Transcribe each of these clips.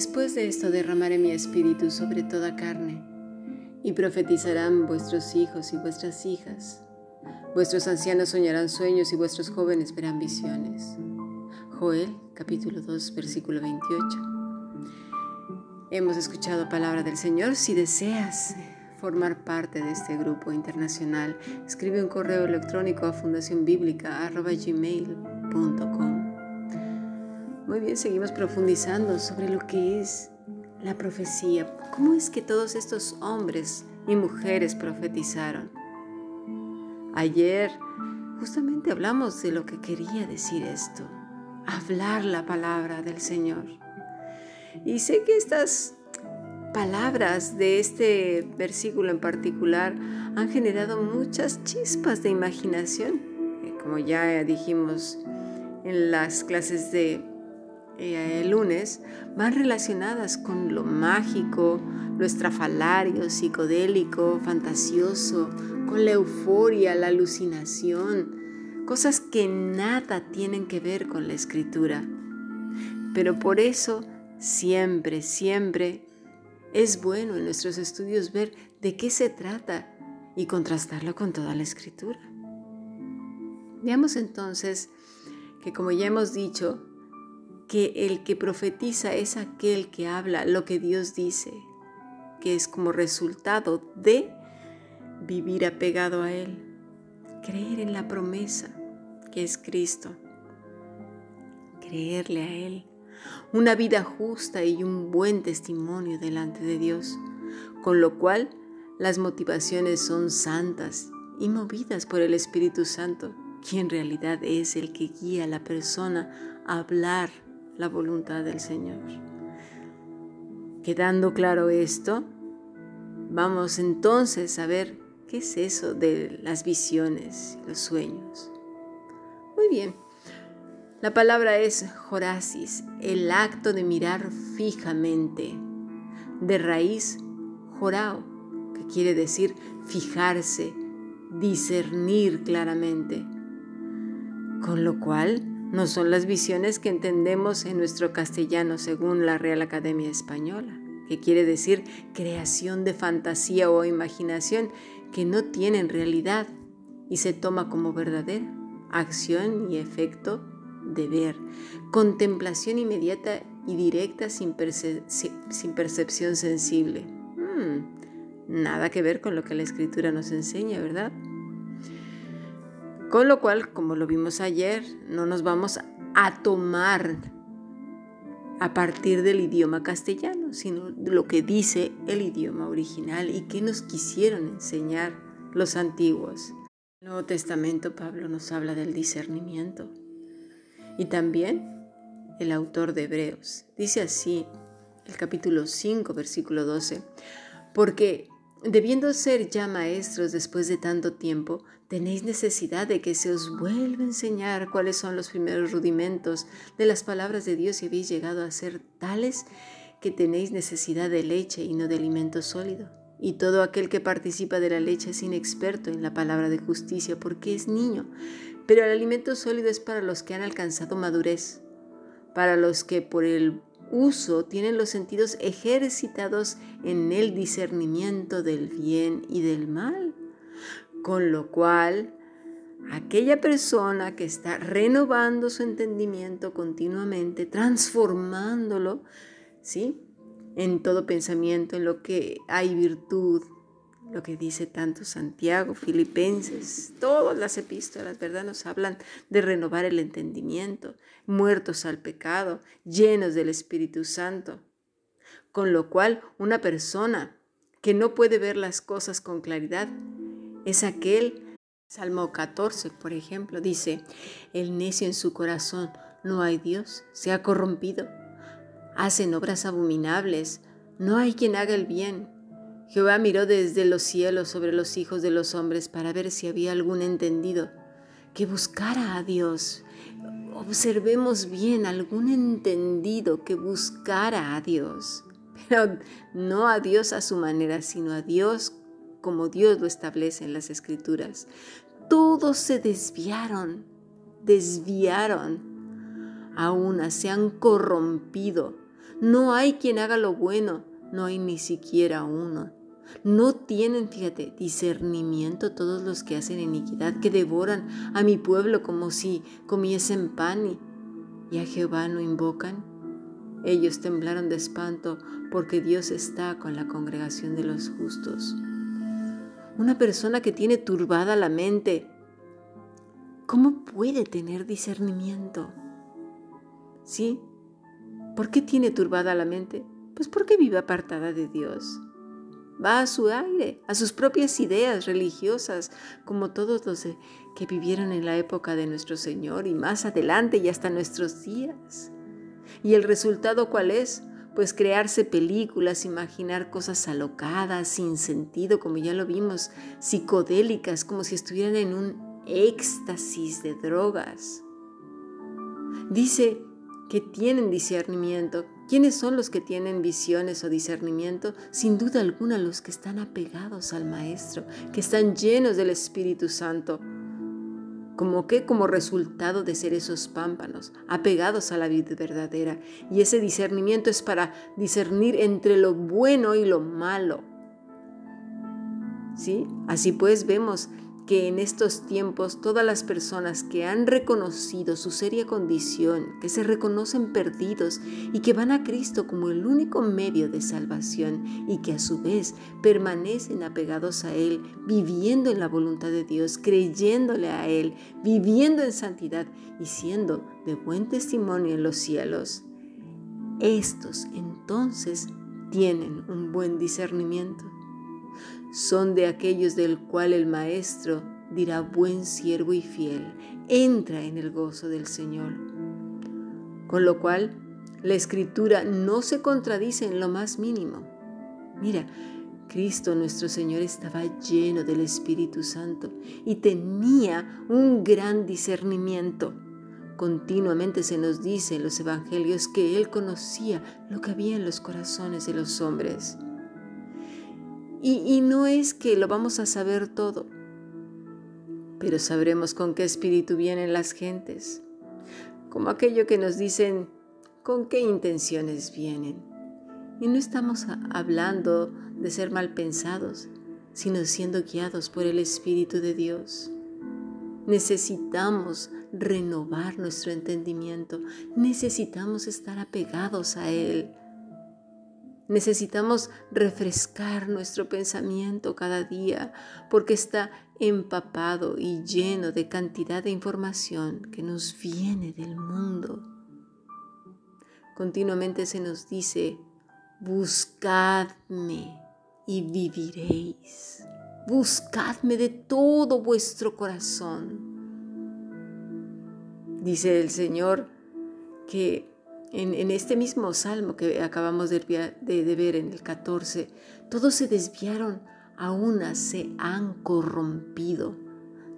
Después de esto derramaré mi espíritu sobre toda carne, y profetizarán vuestros hijos y vuestras hijas. Vuestros ancianos soñarán sueños y vuestros jóvenes verán visiones. Joel capítulo 2 versículo 28. Hemos escuchado palabra del Señor. Si deseas formar parte de este grupo internacional, escribe un correo electrónico a fundacionbiblica.gmail.com muy bien, seguimos profundizando sobre lo que es la profecía. ¿Cómo es que todos estos hombres y mujeres profetizaron? Ayer justamente hablamos de lo que quería decir esto, hablar la palabra del Señor. Y sé que estas palabras de este versículo en particular han generado muchas chispas de imaginación, eh, como ya dijimos en las clases de eh, lunes van relacionadas con lo mágico, lo estrafalario, psicodélico, fantasioso, con la euforia, la alucinación, cosas que nada tienen que ver con la escritura. Pero por eso siempre, siempre es bueno en nuestros estudios ver de qué se trata y contrastarlo con toda la escritura. Veamos entonces que como ya hemos dicho, que el que profetiza es aquel que habla lo que Dios dice, que es como resultado de vivir apegado a Él, creer en la promesa que es Cristo, creerle a Él, una vida justa y un buen testimonio delante de Dios, con lo cual las motivaciones son santas y movidas por el Espíritu Santo, quien en realidad es el que guía a la persona a hablar la voluntad del Señor. Quedando claro esto, vamos entonces a ver qué es eso de las visiones, los sueños. Muy bien, la palabra es jorasis, el acto de mirar fijamente, de raíz jorao, que quiere decir fijarse, discernir claramente, con lo cual no son las visiones que entendemos en nuestro castellano según la Real Academia Española, que quiere decir creación de fantasía o imaginación que no tienen realidad y se toma como verdadera, acción y efecto de ver, contemplación inmediata y directa sin, percepción sensible. Hmm, nada que ver con lo que la escritura nos enseña, ¿verdad? Con lo cual, como lo vimos ayer, no nos vamos a tomar a partir del idioma castellano, sino lo que dice el idioma original y que nos quisieron enseñar los antiguos. En el Nuevo Testamento Pablo nos habla del discernimiento y también el autor de Hebreos. Dice así, el capítulo 5, versículo 12, porque debiendo ser ya maestros después de tanto tiempo, Tenéis necesidad de que se os vuelva a enseñar cuáles son los primeros rudimentos de las palabras de Dios y habéis llegado a ser tales que tenéis necesidad de leche y no de alimento sólido. Y todo aquel que participa de la leche es inexperto en la palabra de justicia porque es niño, pero el alimento sólido es para los que han alcanzado madurez, para los que por el uso tienen los sentidos ejercitados en el discernimiento del bien y del mal. Con lo cual, aquella persona que está renovando su entendimiento continuamente, transformándolo, ¿sí? En todo pensamiento, en lo que hay virtud, lo que dice tanto Santiago, Filipenses, todas las epístolas, ¿verdad? Nos hablan de renovar el entendimiento, muertos al pecado, llenos del Espíritu Santo. Con lo cual, una persona que no puede ver las cosas con claridad es aquel, Salmo 14, por ejemplo, dice, el necio en su corazón, no hay Dios, se ha corrompido, hacen obras abominables, no hay quien haga el bien. Jehová miró desde los cielos sobre los hijos de los hombres para ver si había algún entendido que buscara a Dios. Observemos bien algún entendido que buscara a Dios, pero no a Dios a su manera, sino a Dios como Dios lo establece en las escrituras. Todos se desviaron, desviaron, a una se han corrompido. No hay quien haga lo bueno, no hay ni siquiera uno. No tienen, fíjate, discernimiento todos los que hacen iniquidad, que devoran a mi pueblo como si comiesen pan y, a Jehová no invocan. Ellos temblaron de espanto porque Dios está con la congregación de los justos. Una persona que tiene turbada la mente, ¿cómo puede tener discernimiento? ¿Sí? ¿Por qué tiene turbada la mente? Pues porque vive apartada de Dios. Va a su aire, a sus propias ideas religiosas, como todos los que vivieron en la época de nuestro Señor y más adelante y hasta nuestros días. ¿Y el resultado cuál es? Pues crearse películas, imaginar cosas alocadas, sin sentido, como ya lo vimos, psicodélicas, como si estuvieran en un éxtasis de drogas. Dice que tienen discernimiento. ¿Quiénes son los que tienen visiones o discernimiento? Sin duda alguna los que están apegados al Maestro, que están llenos del Espíritu Santo. ¿Como qué? Como resultado de ser esos pámpanos, apegados a la vida verdadera. Y ese discernimiento es para discernir entre lo bueno y lo malo. ¿Sí? Así pues vemos que en estos tiempos todas las personas que han reconocido su seria condición, que se reconocen perdidos y que van a Cristo como el único medio de salvación y que a su vez permanecen apegados a Él, viviendo en la voluntad de Dios, creyéndole a Él, viviendo en santidad y siendo de buen testimonio en los cielos. Estos entonces tienen un buen discernimiento son de aquellos del cual el Maestro dirá buen siervo y fiel, entra en el gozo del Señor. Con lo cual, la escritura no se contradice en lo más mínimo. Mira, Cristo nuestro Señor estaba lleno del Espíritu Santo y tenía un gran discernimiento. Continuamente se nos dice en los Evangelios que Él conocía lo que había en los corazones de los hombres. Y, no es que lo vamos a saber todo, pero sabremos con qué espíritu vienen las gentes, como aquello que nos dicen con qué intenciones vienen. Y no estamos hablando de ser mal pensados, sino siendo guiados por el Espíritu de Dios. Necesitamos renovar nuestro entendimiento, necesitamos estar apegados a Él, Necesitamos refrescar nuestro pensamiento cada día porque está empapado y lleno de cantidad de información que nos viene del mundo. Continuamente se nos dice, buscadme y viviréis. Buscadme de todo vuestro corazón. Dice el Señor que en, este mismo salmo que acabamos de, ver en el 14, todos se desviaron, a una se han corrompido.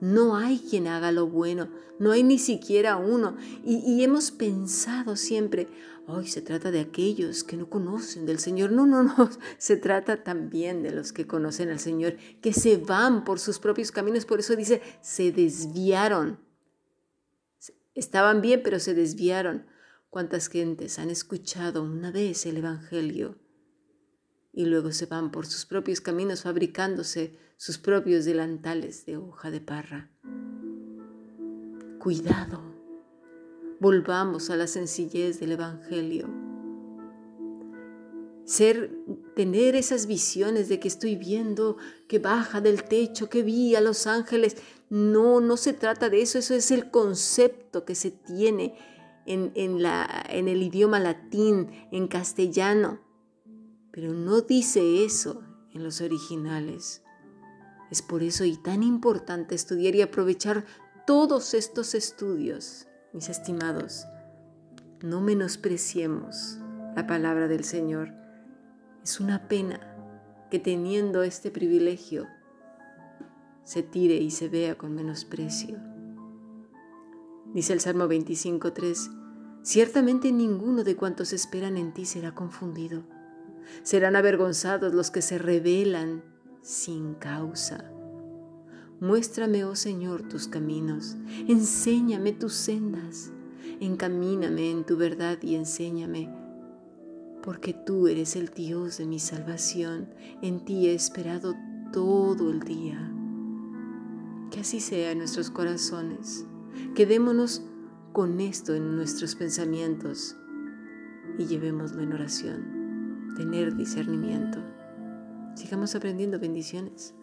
No hay quien haga lo bueno, no hay ni siquiera uno. Y, hemos pensado siempre, hoy se trata de aquellos que no conocen del Señor. No, no, no, se trata también de los que conocen al Señor, que se van por sus propios caminos. Por eso dice, se desviaron. Estaban bien, pero se desviaron. ¿Cuántas gentes han escuchado una vez el Evangelio y luego se van por sus propios caminos fabricándose sus propios delantales de hoja de parra? Cuidado, volvamos a la sencillez del Evangelio. Ser, tener esas visiones de que estoy viendo que baja del techo, que vi a los ángeles. No, no se trata de eso, eso es el concepto que se tiene en, la, en el idioma latín, en castellano, pero no dice eso en los originales. Es por eso y tan importante estudiar y aprovechar todos estos estudios, mis estimados. No menospreciemos la palabra del Señor. Es una pena que teniendo este privilegio se tire y se vea con menosprecio. Dice el Salmo 25.3, ciertamente ninguno de cuantos esperan en ti será confundido. Serán avergonzados los que se rebelan sin causa. Muéstrame, oh Señor, tus caminos, enséñame tus sendas, encamíname en tu verdad y enséñame, porque tú eres el Dios de mi salvación. En ti he esperado todo el día. Que así sea en nuestros corazones. Quedémonos con esto en nuestros pensamientos y llevémoslo en oración. Tener discernimiento. Sigamos aprendiendo bendiciones.